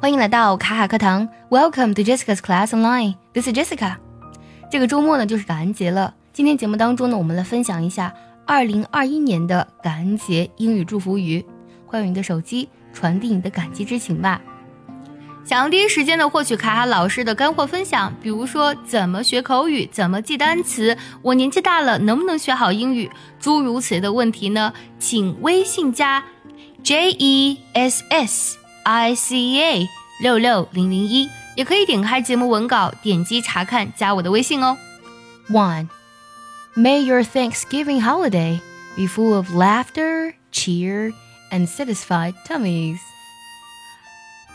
欢迎来到卡卡课堂，Welcome to Jessica's Class Online. This is Jessica. 这个周末呢就是感恩节了。今天节目当中呢，我们来分享一下2021年的感恩节英语祝福语。快用你的手机传递你的感激之情吧。想要第一时间的获取卡卡老师的干货分享，比如说怎么学口语、怎么记单词、我年纪大了能不能学好英语，诸如此类的问题呢？请微信加 J E S S。I C A 六六零零一，也可以点开节目文稿，点击查看，加我的微信哦。One, may your Thanksgiving holiday be full of laughter, cheer, and satisfied tummies.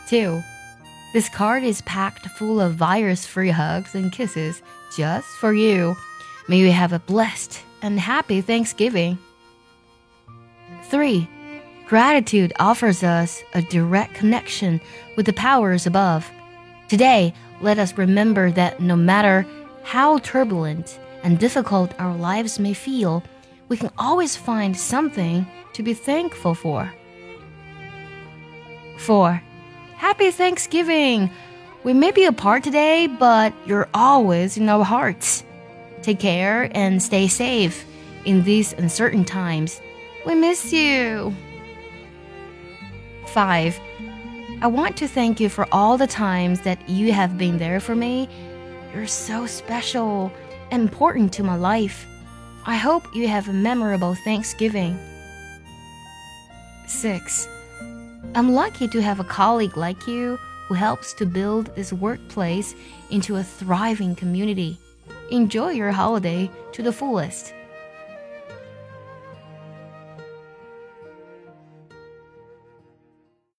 Two, this card is packed full of virus-free hugs and kisses just for you. May you have a blessed and happy Thanksgiving. Three. Gratitude offers us a direct connection with the powers above. Today, let us remember that no matter how turbulent and difficult our lives may feel, we can always find something to be thankful for. 4. Happy Thanksgiving! We may be apart today, but you're always in our hearts. Take care and stay safe in these uncertain times. We miss you. 5. I want to thank you for all the times that you have been there for me. You're so special and important to my life. I hope you have a memorable Thanksgiving. 6. I'm lucky to have a colleague like you who helps to build this workplace into a thriving community. Enjoy your holiday to the fullest.